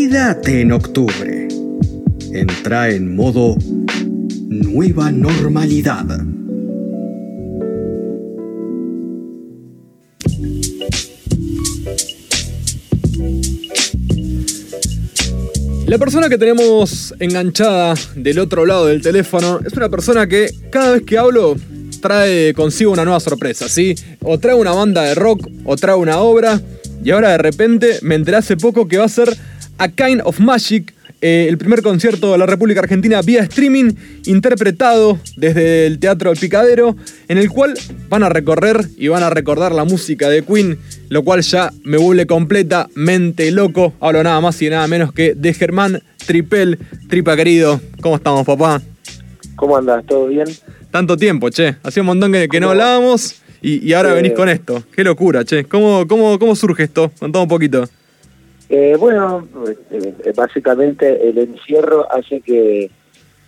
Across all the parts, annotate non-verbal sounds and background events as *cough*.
Quédate en octubre. Entra en modo nueva normalidad. La persona que tenemos enganchada del otro lado del teléfono es una persona que cada vez que hablo trae consigo una nueva sorpresa, ¿sí? O trae una banda de rock, o trae una obra, y ahora de repente me enteré hace poco que va a ser A Kind of Magic, eh, el primer concierto de la República Argentina vía streaming, interpretado desde el Teatro del Picadero, en el cual van a recorrer y van a recordar la música de Queen, lo cual ya me vuelve completamente loco. Hablo nada más y nada menos que de Germán Tripel. Tripa querido, ¿cómo estamos, papá? ¿Cómo andas? ¿Todo bien? Tanto tiempo, che. Hacía un montón que, no hablábamos y, ahora venís con esto. Qué locura, che. ¿Cómo, cómo, cómo surge esto? Contame un poquito. Eh, bueno, eh, básicamente el encierro hace que,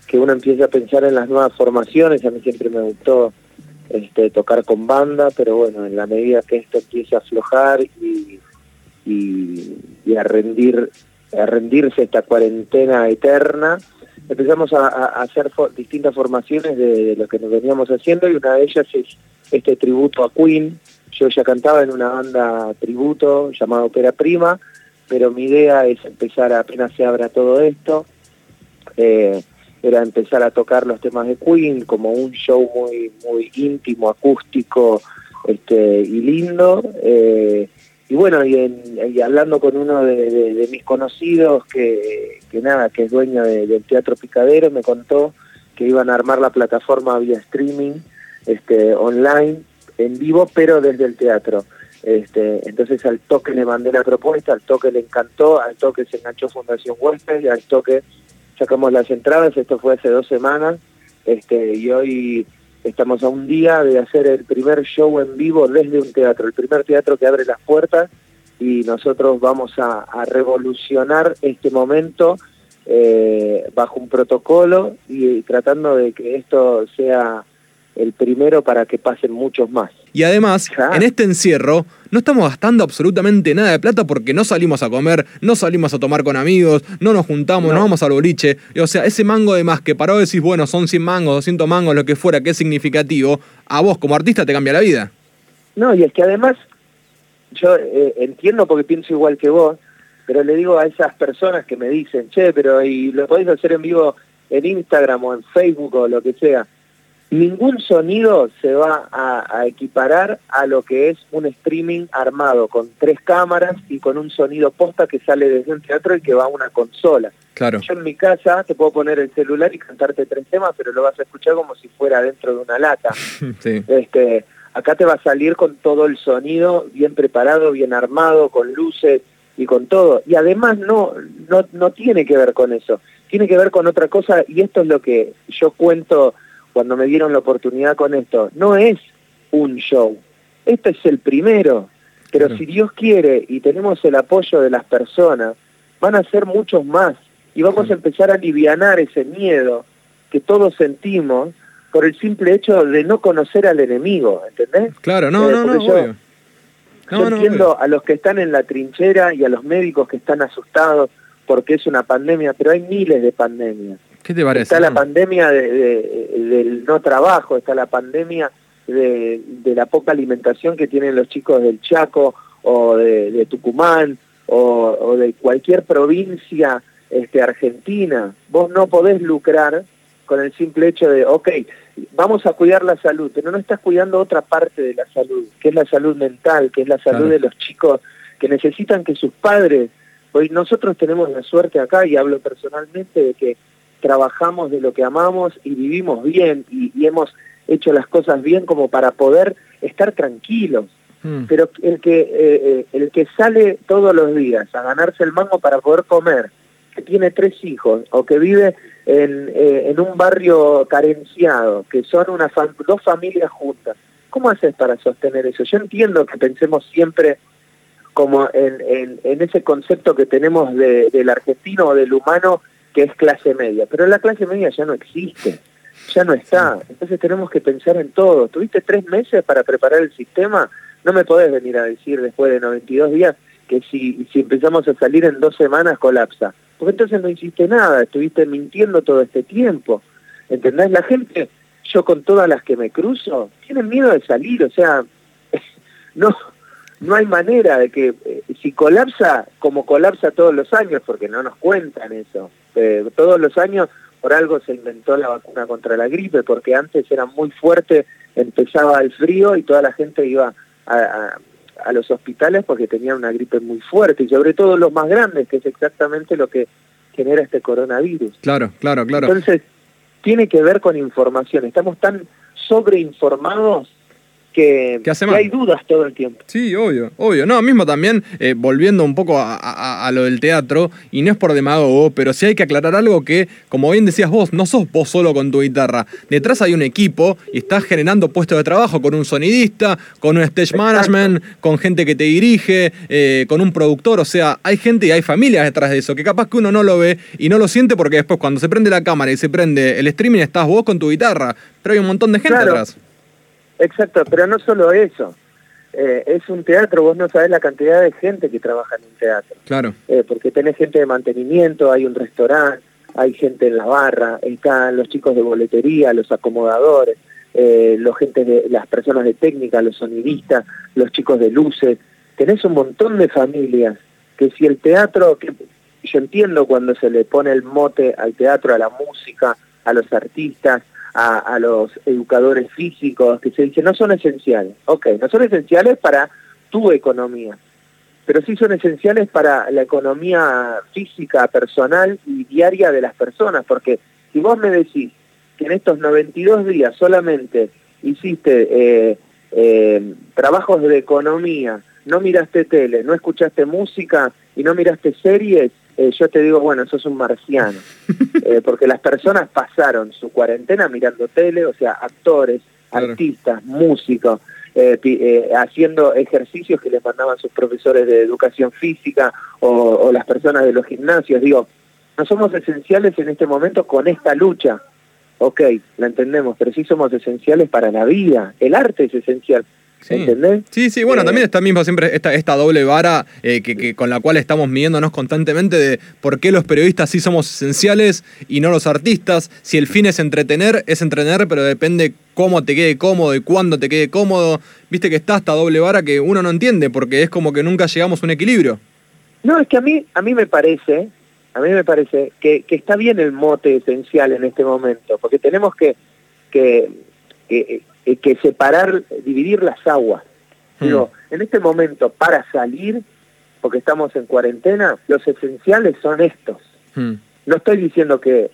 que uno empiece a pensar en las nuevas formaciones. A mí siempre me gustó este, tocar con banda, pero bueno, en la medida que esto empiece a aflojar y, a rendir a rendirse esta cuarentena eterna, empezamos a, hacer distintas formaciones de, lo que nos veníamos haciendo y una de ellas es este tributo a Queen. Yo ya cantaba en una banda tributo llamada Opera Prima, pero mi idea es empezar apenas se abra todo esto, eh, era empezar a tocar los temas de Queen como un show muy muy íntimo, acústico este, y lindo. Eh, y bueno, y, hablando con uno de, mis conocidos que, nada, que es dueño del Teatro Picadero, me contó que iban a armar la plataforma vía streaming, este, online, en vivo, pero desde el teatro. Este, entonces al toque le mandé la propuesta, al toque le encantó, al toque se enganchó Fundación Huésped al toque sacamos las entradas, esto fue hace dos semanas, este, y hoy estamos a un día de hacer el primer show en vivo desde un teatro, el primer teatro que abre las puertas y nosotros vamos a, revolucionar este momento eh, bajo un protocolo y tratando de que esto sea el primero para que pasen muchos más. Y además, en este encierro, no estamos gastando absolutamente nada de plata porque no salimos a comer, no salimos a tomar con amigos, no nos juntamos, no, vamos al boliche. O sea, ese mango de más que para vos decís, bueno, son 100 mangos, 200 mangos, lo que fuera, que es significativo, a vos como artista te cambia la vida. No, y es que además, yo eh, entiendo porque pienso igual que vos, pero le digo a esas personas que me dicen, che, pero ¿y lo podéis hacer en vivo en Instagram o en Facebook o lo que sea? Ningún sonido se va a, equiparar a lo que es un streaming armado con tres cámaras y con un sonido posta que sale desde un teatro y que va a una consola. Claro. Yo en mi casa te puedo poner el celular y cantarte tres temas, pero lo vas a escuchar como si fuera dentro de una lata. *laughs* este, acá te va a salir con todo el sonido bien preparado, bien armado, con luces y con todo. Y además no, no, no tiene que ver con eso, tiene que ver con otra cosa y esto es lo que yo cuento cuando me dieron la oportunidad con esto, no es un show, este es el primero, pero si Dios quiere y tenemos el apoyo de las personas, van a ser muchos más. Y vamos a empezar a aliviar ese miedo que todos sentimos por el simple hecho de no conocer al enemigo, ¿entendés? Claro, no, eh, no, no, yo, yo entiendo a los que están en la trinchera y a los médicos que están asustados porque es una pandemia, pero hay miles de pandemias. ¿Qué te parece? Está la pandemia del no trabajo, está la pandemia de, la poca alimentación que tienen los chicos del Chaco o de, Tucumán o, de cualquier provincia este, argentina. Vos no podés lucrar con el simple hecho de, ok, vamos a cuidar la salud, pero no estás cuidando otra parte de la salud, que es la salud mental, que es la salud de los chicos que necesitan que sus padres, hoy nosotros tenemos la suerte acá, y hablo personalmente, de que trabajamos de lo que amamos y vivimos bien y, hemos hecho las cosas bien como para poder estar tranquilos. Hmm. Pero el que, eh, eh, el que sale todos los días a ganarse el mango para poder comer, que tiene tres hijos o que vive en, eh, en un barrio carenciado, que son una dos familias juntas, ¿cómo haces para sostener eso? Yo entiendo que pensemos siempre como en, en, ese concepto que tenemos del argentino o del humano que es clase media, pero la clase media ya no existe, ya no está, entonces tenemos que pensar en todo. Tuviste tres meses para preparar el sistema, no me podés venir a decir después de 92 días que si, si empezamos a salir en dos semanas colapsa. Porque entonces no hiciste nada, estuviste mintiendo todo este tiempo. ¿Entendés? La gente, yo con todas las que me cruzo, tienen miedo de salir, o sea, *laughs* no, no hay manera de que, eh, si colapsa, como colapsa todos los años, porque no nos cuentan eso, eh, todos los años por algo se inventó la vacuna contra la gripe, porque antes era muy fuerte, empezaba el frío y toda la gente iba a a los hospitales porque tenían una gripe muy fuerte y sobre todo los más grandes, que es exactamente lo que genera este coronavirus. Claro, claro, claro. Entonces, tiene que ver con información. Estamos tan sobreinformados que, hay dudas todo el tiempo. Sí, obvio, obvio. No, mismo también, eh, volviendo un poco a, lo del teatro, y no es por demagogo, pero sí hay que aclarar algo que, como bien decías vos, no sos vos solo con tu guitarra. Detrás hay un equipo y estás generando puestos de trabajo con un sonidista, con un stage management, con gente que te dirige, eh, con un productor. O sea, hay gente y hay familias detrás de eso, que capaz que uno no lo ve y no lo siente porque después cuando se prende la cámara y se prende el streaming estás vos con tu guitarra, pero hay un montón de gente detrás. Exacto, pero no solo eso. Eh, es un teatro, vos no sabés la cantidad de gente que trabaja en un teatro. Claro. Eh, porque tenés gente de mantenimiento, hay un restaurante, hay gente en la barra, están los chicos de boletería, los acomodadores, eh, los gente de, las personas de técnica, los sonidistas, los chicos de luces. Tenés un montón de familias que si el teatro, que yo entiendo cuando se le pone el mote al teatro, a la música, a los artistas, a, los educadores físicos que se dice no son esenciales. Ok, no son esenciales para tu economía, pero sí son esenciales para la economía física, personal y diaria de las personas, porque si vos me decís que en estos 92 días solamente hiciste eh, eh, trabajos de economía, no miraste tele, no escuchaste música y no miraste series, eh, yo te digo, bueno, sos un marciano, *laughs* eh, porque las personas pasaron su cuarentena mirando tele, o sea, actores, artistas, músicos, eh, haciendo ejercicios que les mandaban sus profesores de educación física o, las personas de los gimnasios. Digo, no somos esenciales en este momento con esta lucha. Ok, la entendemos, pero sí somos esenciales para la vida. El arte es esencial. Sí. Sí, sí, bueno, también está mismo siempre esta, esta doble vara eh, que, con la cual estamos midiéndonos constantemente de por qué los periodistas sí somos esenciales y no los artistas. Si el fin es entretener, es entretener, pero depende cómo te quede cómodo y cuándo te quede cómodo. Viste que está esta doble vara que uno no entiende porque es como que nunca llegamos a un equilibrio. No, es que a mí, a mí me parece, a mí me parece que, está bien el mote esencial en este momento, porque tenemos que, que, que eh, que separar, dividir las aguas. Hmm. en este momento, para salir, porque estamos en cuarentena, los esenciales son estos. Hmm. No estoy diciendo que,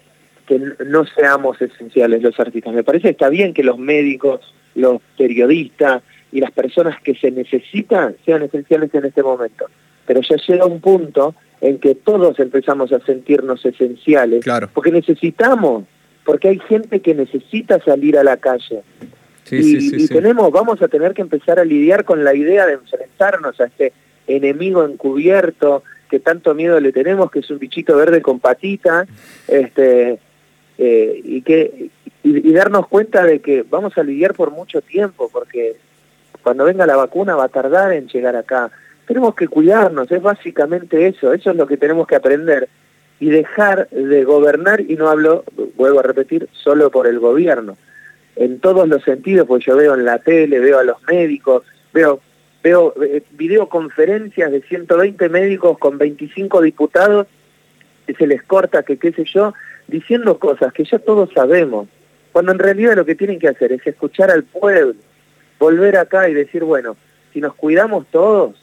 que no seamos esenciales los artistas. Me parece que está bien que los médicos, los periodistas y las personas que se necesitan sean esenciales en este momento. Pero ya llega un punto en que todos empezamos a sentirnos esenciales, claro. porque necesitamos, porque hay gente que necesita salir a la calle, y, tenemos, vamos a tener que empezar a lidiar con la idea de enfrentarnos a este enemigo encubierto que tanto miedo le tenemos, que es un bichito verde con patita, este, eh, y que y, darnos cuenta de que vamos a lidiar por mucho tiempo, porque cuando venga la vacuna va a tardar en llegar acá. Tenemos que cuidarnos, es básicamente eso, eso es lo que tenemos que aprender. Y dejar de gobernar, y no hablo, vuelvo a repetir, solo por el gobierno, en todos los sentidos, porque yo veo en la tele, veo a los médicos, veo veo eh, videoconferencias de 120 médicos con 25 diputados que se les corta, que qué sé yo, diciendo cosas que ya todos sabemos, cuando en realidad lo que tienen que hacer es escuchar al pueblo, volver acá y decir, bueno, si nos cuidamos todos,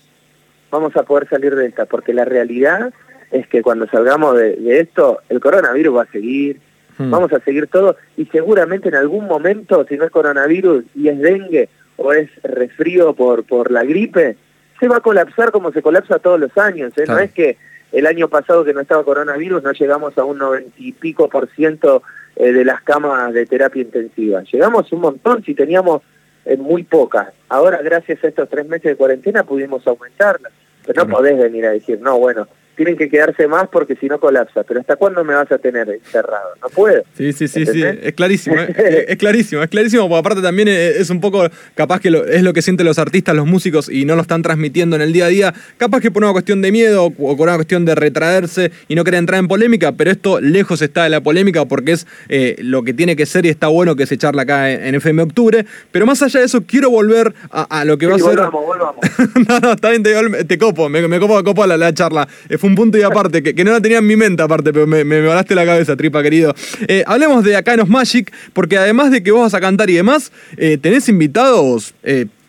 vamos a poder salir de esta, porque la realidad es que cuando salgamos de esto, el coronavirus va a seguir, Hmm. Vamos a seguir todo y seguramente en algún momento, si no es coronavirus y es dengue o es resfrío por, por la gripe, se va a colapsar como se colapsa todos los años. ¿eh? No es que el año pasado que no estaba coronavirus no llegamos a un noventa y pico por ciento eh, de las camas de terapia intensiva. Llegamos un montón si teníamos eh, muy pocas. Ahora, gracias a estos tres meses de cuarentena, pudimos aumentarlas. Pero no podés venir a decir, no, bueno, tienen que quedarse más porque si no colapsa. Pero ¿hasta cuándo me vas a tener encerrado? No puedo. Sí, sí, sí, sí, es clarísimo, ¿eh? *laughs* es, clarísimo, es clarísimo, porque aparte también es un poco, capaz que es lo que sienten los artistas, los músicos, y no lo están transmitiendo en el día a día, capaz que por una cuestión de miedo o por una cuestión de retraerse y no querer entrar en polémica, pero esto lejos está de la polémica porque es eh, lo que tiene que ser y está bueno que se charla acá en, FM Octubre, pero más allá de eso, quiero volver a, lo que va a ser... Volvamos, volvamos. *laughs* no, no, está bien, te, copo, me, me copo, copo la, la charla. Eh, fue un punto y aparte, que, no la tenía en mi mente aparte, pero me, me, volaste la cabeza, tripa querido. Eh, hablemos de Acanos Magic, porque además de que vos vas a cantar y demás, eh, tenés invitados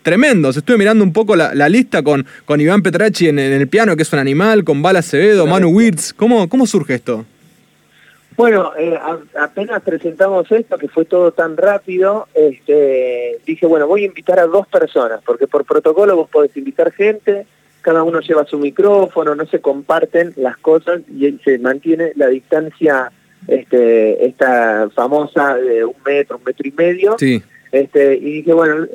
tremendos. Estuve mirando un poco la, lista con, con Iván Petracci en, el piano, que es un animal, con Bala Acevedo, Manu Wirtz. ¿Cómo, ¿Cómo surge esto? Bueno, apenas presentamos esto, que fue todo tan rápido, este, dije, bueno, voy a invitar a dos personas, porque por protocolo vos podés invitar gente, cada uno lleva su micrófono, no se comparten las cosas y se mantiene la distancia este, esta famosa de un metro, un metro y medio. Sí. Este, y dije, bueno,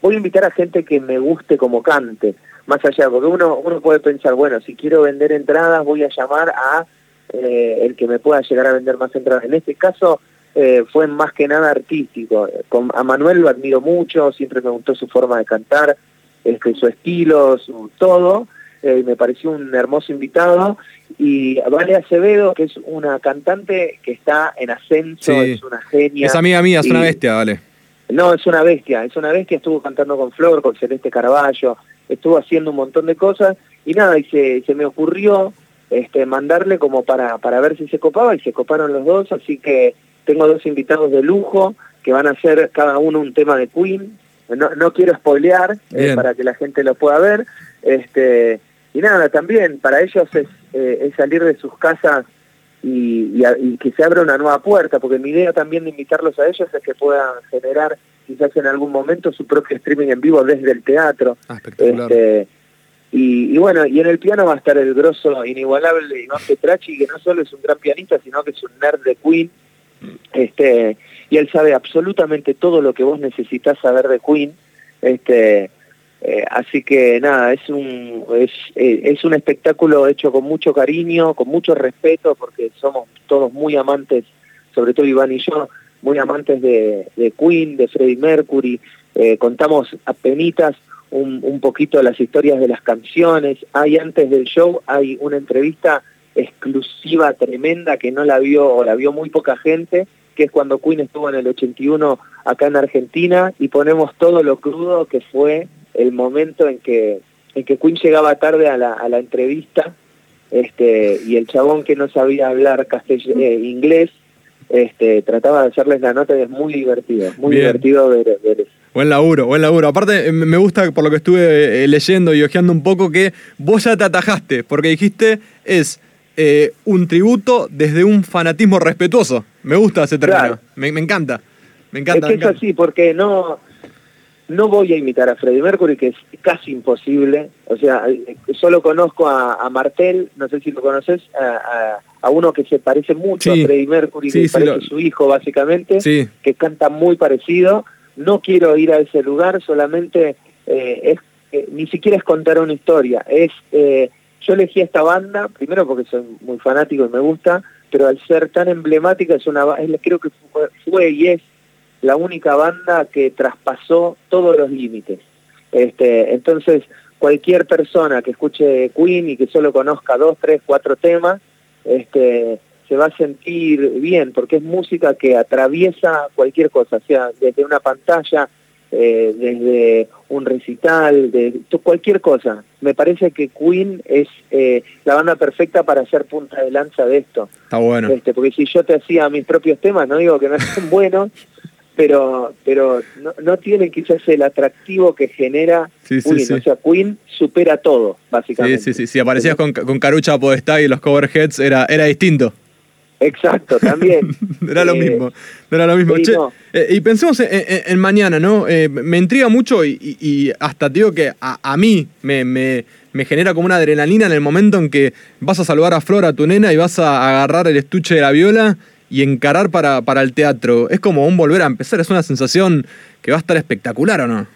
voy a invitar a gente que me guste como cante, más allá, porque uno, uno puede pensar, bueno, si quiero vender entradas voy a llamar a eh, el que me pueda llegar a vender más entradas. En este caso eh, fue más que nada artístico. Con, a Manuel lo admiro mucho, siempre me gustó su forma de cantar este, su estilo, su todo. Eh, me pareció un hermoso invitado. Y Vale Acevedo, que es una cantante que está en ascenso, es una genia. Es amiga mía, es una bestia, Vale. No, es una bestia, es una bestia. Estuvo cantando con Flor, con Celeste Carballo, estuvo haciendo un montón de cosas. Y nada, y se, se me ocurrió este, mandarle como para, para ver si se copaba, y se coparon los dos. Así que tengo dos invitados de lujo que van a hacer cada uno un tema de Queen no, no quiero spoilear eh, para que la gente lo pueda ver. Este, y nada, también para ellos es, eh, salir de sus casas y, que se abra una nueva puerta, porque mi idea también de invitarlos a ellos es que puedan generar quizás en algún momento su propio streaming en vivo desde el teatro. Ah, este, y, bueno, y en el piano va a estar el grosso inigualable Iván Petracci, que no solo es un gran pianista, sino que es un nerd de Queen. Este, y él sabe absolutamente todo lo que vos necesitas saber de Queen. Este, eh, así que nada, es un, es, eh, es, un espectáculo hecho con mucho cariño, con mucho respeto, porque somos todos muy amantes, sobre todo Iván y yo, muy amantes de, Queen, de Freddie Mercury. Eh, contamos apenas un, un poquito las historias de las canciones. Hay antes del show, hay una entrevista exclusiva tremenda que no la vio o la vio muy poca gente que es cuando Queen estuvo en el 81 acá en Argentina, y ponemos todo lo crudo que fue el momento en que, en que Queen llegaba tarde a la, a la entrevista, este, y el chabón que no sabía hablar eh, inglés, este, trataba de hacerles la nota y es muy divertido, muy divertido ver, ver eso. Buen laburo, buen laburo. Aparte, eh, me gusta por lo que estuve eh, leyendo y ojeando un poco que vos ya te atajaste, porque dijiste es eh, un tributo desde un fanatismo respetuoso. Me gusta ese término. Me, encanta. Me encanta. Es que es así, porque no, no voy a imitar a Freddie Mercury, que es casi imposible. O sea, solo conozco a, Martel, no sé si lo conoces, a, uno que se parece mucho a Freddie Mercury, que parece su hijo básicamente, que canta muy parecido. No quiero ir a ese lugar, solamente eh, es, eh, ni siquiera es contar una historia, es yo elegí esta banda, primero porque soy muy fanático y me gusta, pero al ser tan emblemática es una creo que fue, y es la única banda que traspasó todos los límites. Este, entonces, cualquier persona que escuche Queen y que solo conozca dos, tres, cuatro temas, este, se va a sentir bien, porque es música que atraviesa cualquier cosa, sea desde una pantalla, eh, desde un recital, de cualquier cosa. Me parece que Queen es eh, la banda perfecta para hacer punta de lanza de esto. Está bueno. Este, porque si yo te hacía mis propios temas, no digo que no son *laughs* buenos, pero pero no, no tienen quizás el atractivo que genera Queen. O sea, Queen supera todo, básicamente. Sí, sí, sí. Si aparecías con, con Carucha Podestá y los coverheads, era, era distinto. Exacto, también. *laughs* era lo eh, mismo, era lo mismo. Eh, y pensemos en, mañana, ¿no? Eh, me intriga mucho y, hasta digo que a, mí me, me, genera como una adrenalina en el momento en que vas a saludar a Flor, a tu nena, y vas a agarrar el estuche de la viola y encarar para, para el teatro. Es como un volver a empezar, es una sensación que va a estar espectacular, ¿o no?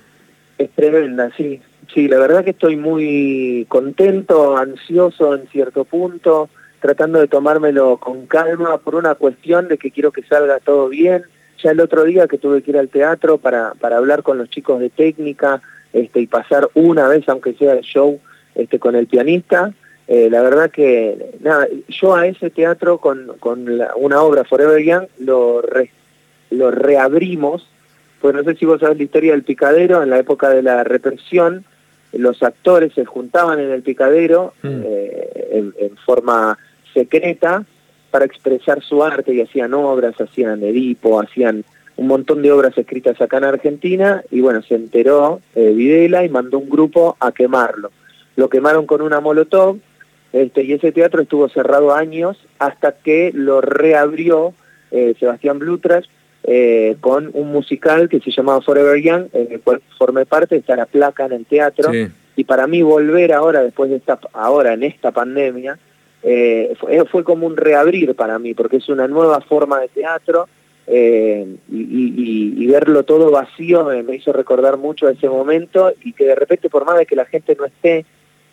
Es tremenda, sí. sí, la verdad que estoy muy contento, ansioso en cierto punto, tratando de tomármelo con calma por una cuestión de que quiero que salga todo bien. Ya el otro día que tuve que ir al teatro para, para hablar con los chicos de técnica este, y pasar una vez, aunque sea el show, este, con el pianista, eh, la verdad que, nada, yo a ese teatro con, con una obra Forever Young lo, lo reabrimos, pues no sé si vos sabés la historia del picadero, en la época de la represión, los actores se juntaban en el picadero mm. eh, en, en, forma secreta para expresar su arte y hacían obras, hacían Edipo, hacían un montón de obras escritas acá en Argentina y bueno, se enteró eh, Videla y mandó un grupo a quemarlo. Lo quemaron con una molotov este, y ese teatro estuvo cerrado años hasta que lo reabrió eh, Sebastián Blutras eh, con un musical que se llamaba Forever Young, en el cual formé parte, está la placa en el teatro. Y para mí volver ahora, después de esta, ahora en esta pandemia, eh, fue, como un reabrir para mí, porque es una nueva forma de teatro y, y, verlo todo vacío me, me, hizo recordar mucho ese momento y que de repente por más de que la gente no esté,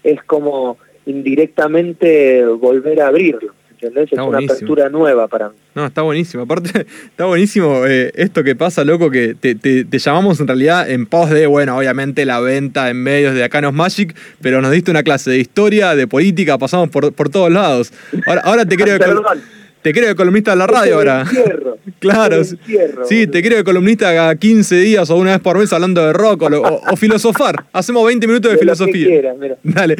es como indirectamente volver a abrirlo. ¿Entendés? es una apertura nueva para mí. No, está buenísimo. Aparte, *laughs* está buenísimo eh, esto que pasa, loco, que te, te, llamamos en realidad en pos de, bueno, obviamente la venta en medios de Acanos Magic, pero nos diste una clase de historia, de política, pasamos por, por todos lados. Ahora, ahora te *laughs* quiero... Te creo columnista de la radio ahora. *laughs* claro. sí, te creo columnista cada 15 días o una vez por mes hablando de rock o, filosofar. *laughs* Hacemos 20 minutos de, filosofía. Dale.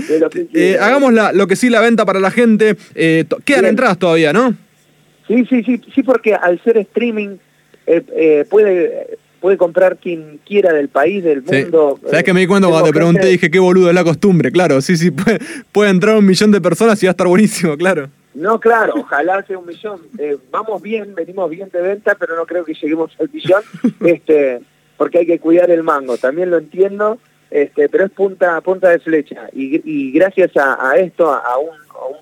Eh, hagamos lo que sí la venta para la gente. Eh, quedan entradas todavía, ¿no? Sí, sí, sí, sí, porque al ser streaming eh, puede puede comprar quien quiera del país, del mundo. ¿Sabes que me di cuenta cuando te pregunté? Dije, qué boludo es la costumbre, claro. Sí, sí, *laughs* puede, puede entrar un millón de personas y va a estar buenísimo, claro. No, claro, ojalá sea un millón. Eh, vamos bien, venimos bien de venta, pero no creo que lleguemos al millón, *laughs* este, porque hay que cuidar el mango. También lo entiendo, este, pero es punta, punta de flecha. Y, gracias a, esto, a un,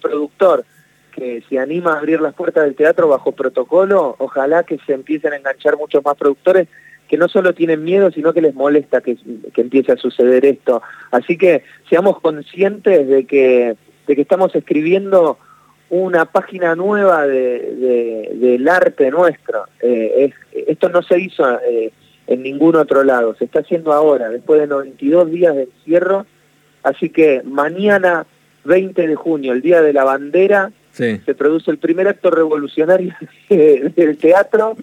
productor que se anima a abrir las puertas del teatro bajo protocolo, ojalá que se empiecen a enganchar muchos más productores que no solo tienen miedo, sino que les molesta que, que empiece a suceder esto. Así que seamos conscientes de que, de que estamos escribiendo una página nueva de, del arte nuestro. Eh, esto no se hizo eh, en ningún otro lado, se está haciendo ahora, después de 92 días de encierro. Así que mañana, 20 de junio, el Día de la Bandera, se produce el primer acto revolucionario *laughs* del teatro.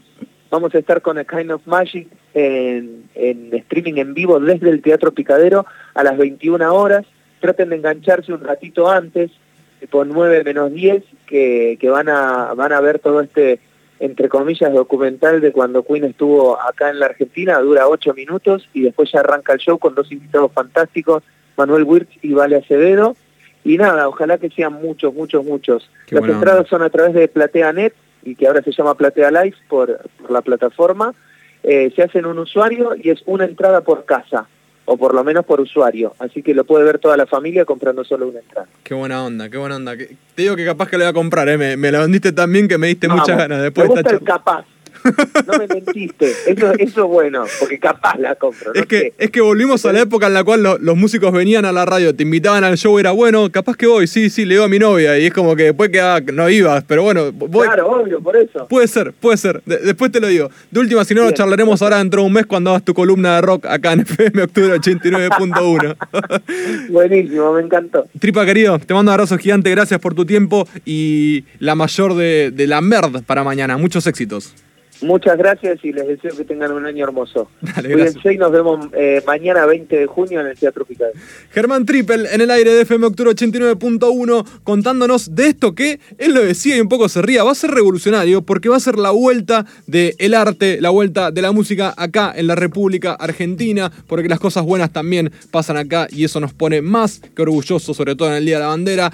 Vamos a estar con A Kind of Magic en, en streaming en vivo desde el Teatro Picadero a las 21 horas. Traten de engancharse un ratito antes, por 9 menos 10 que, que van, a, van a ver todo este, entre comillas, documental de cuando Queen estuvo acá en la Argentina, dura 8 minutos y después ya arranca el show con dos invitados fantásticos, Manuel Wirtz y Vale Acevedo. Y nada, ojalá que sean muchos, muchos, muchos. Las entradas son a través de PlateaNet y que ahora se llama Platea Live por, la plataforma. Eh, se hacen un usuario y es una entrada por casa o por lo menos por usuario. Así que lo puede ver toda la familia comprando solo una entrada. Qué buena onda, qué buena onda. Te digo que capaz que lo voy a comprar, ¿eh? me, me la vendiste tan bien que me diste muchas ganas. Después me gusta capaz. No me mentiste. Eso, eso es bueno, porque capaz la compro. es, que, es que volvimos a la época en la cual los músicos venían a la radio, te invitaban al show, era bueno, capaz que voy, sí, sí, le digo a mi novia. Y es como que después que ah, no ibas, pero bueno. Voy. Claro, obvio, por eso. Puede ser, puede ser. después te lo digo. De última, si no, lo charlaremos ahora dentro de un mes cuando hagas tu columna de rock acá en *laughs* FM Octubre 89.1. *laughs* Buenísimo, me encantó. Tripa querido, te mando un abrazo gigante, gracias por tu tiempo y la mayor de, de la merd para mañana. Muchos éxitos. Muchas gracias y les deseo que tengan un año hermoso. *laughs* Cuídense y nos vemos eh, mañana 20 de junio en el Teatro Pical. Germán Trippel en el aire de FM Octubre 89.1 contándonos de esto que él lo decía y un poco se ría. Va a ser revolucionario porque va a ser la vuelta del arte, la vuelta de la música acá en la República Argentina, porque las cosas buenas también pasan acá y eso nos pone más que orgullosos, sobre todo en el Día de la Bandera.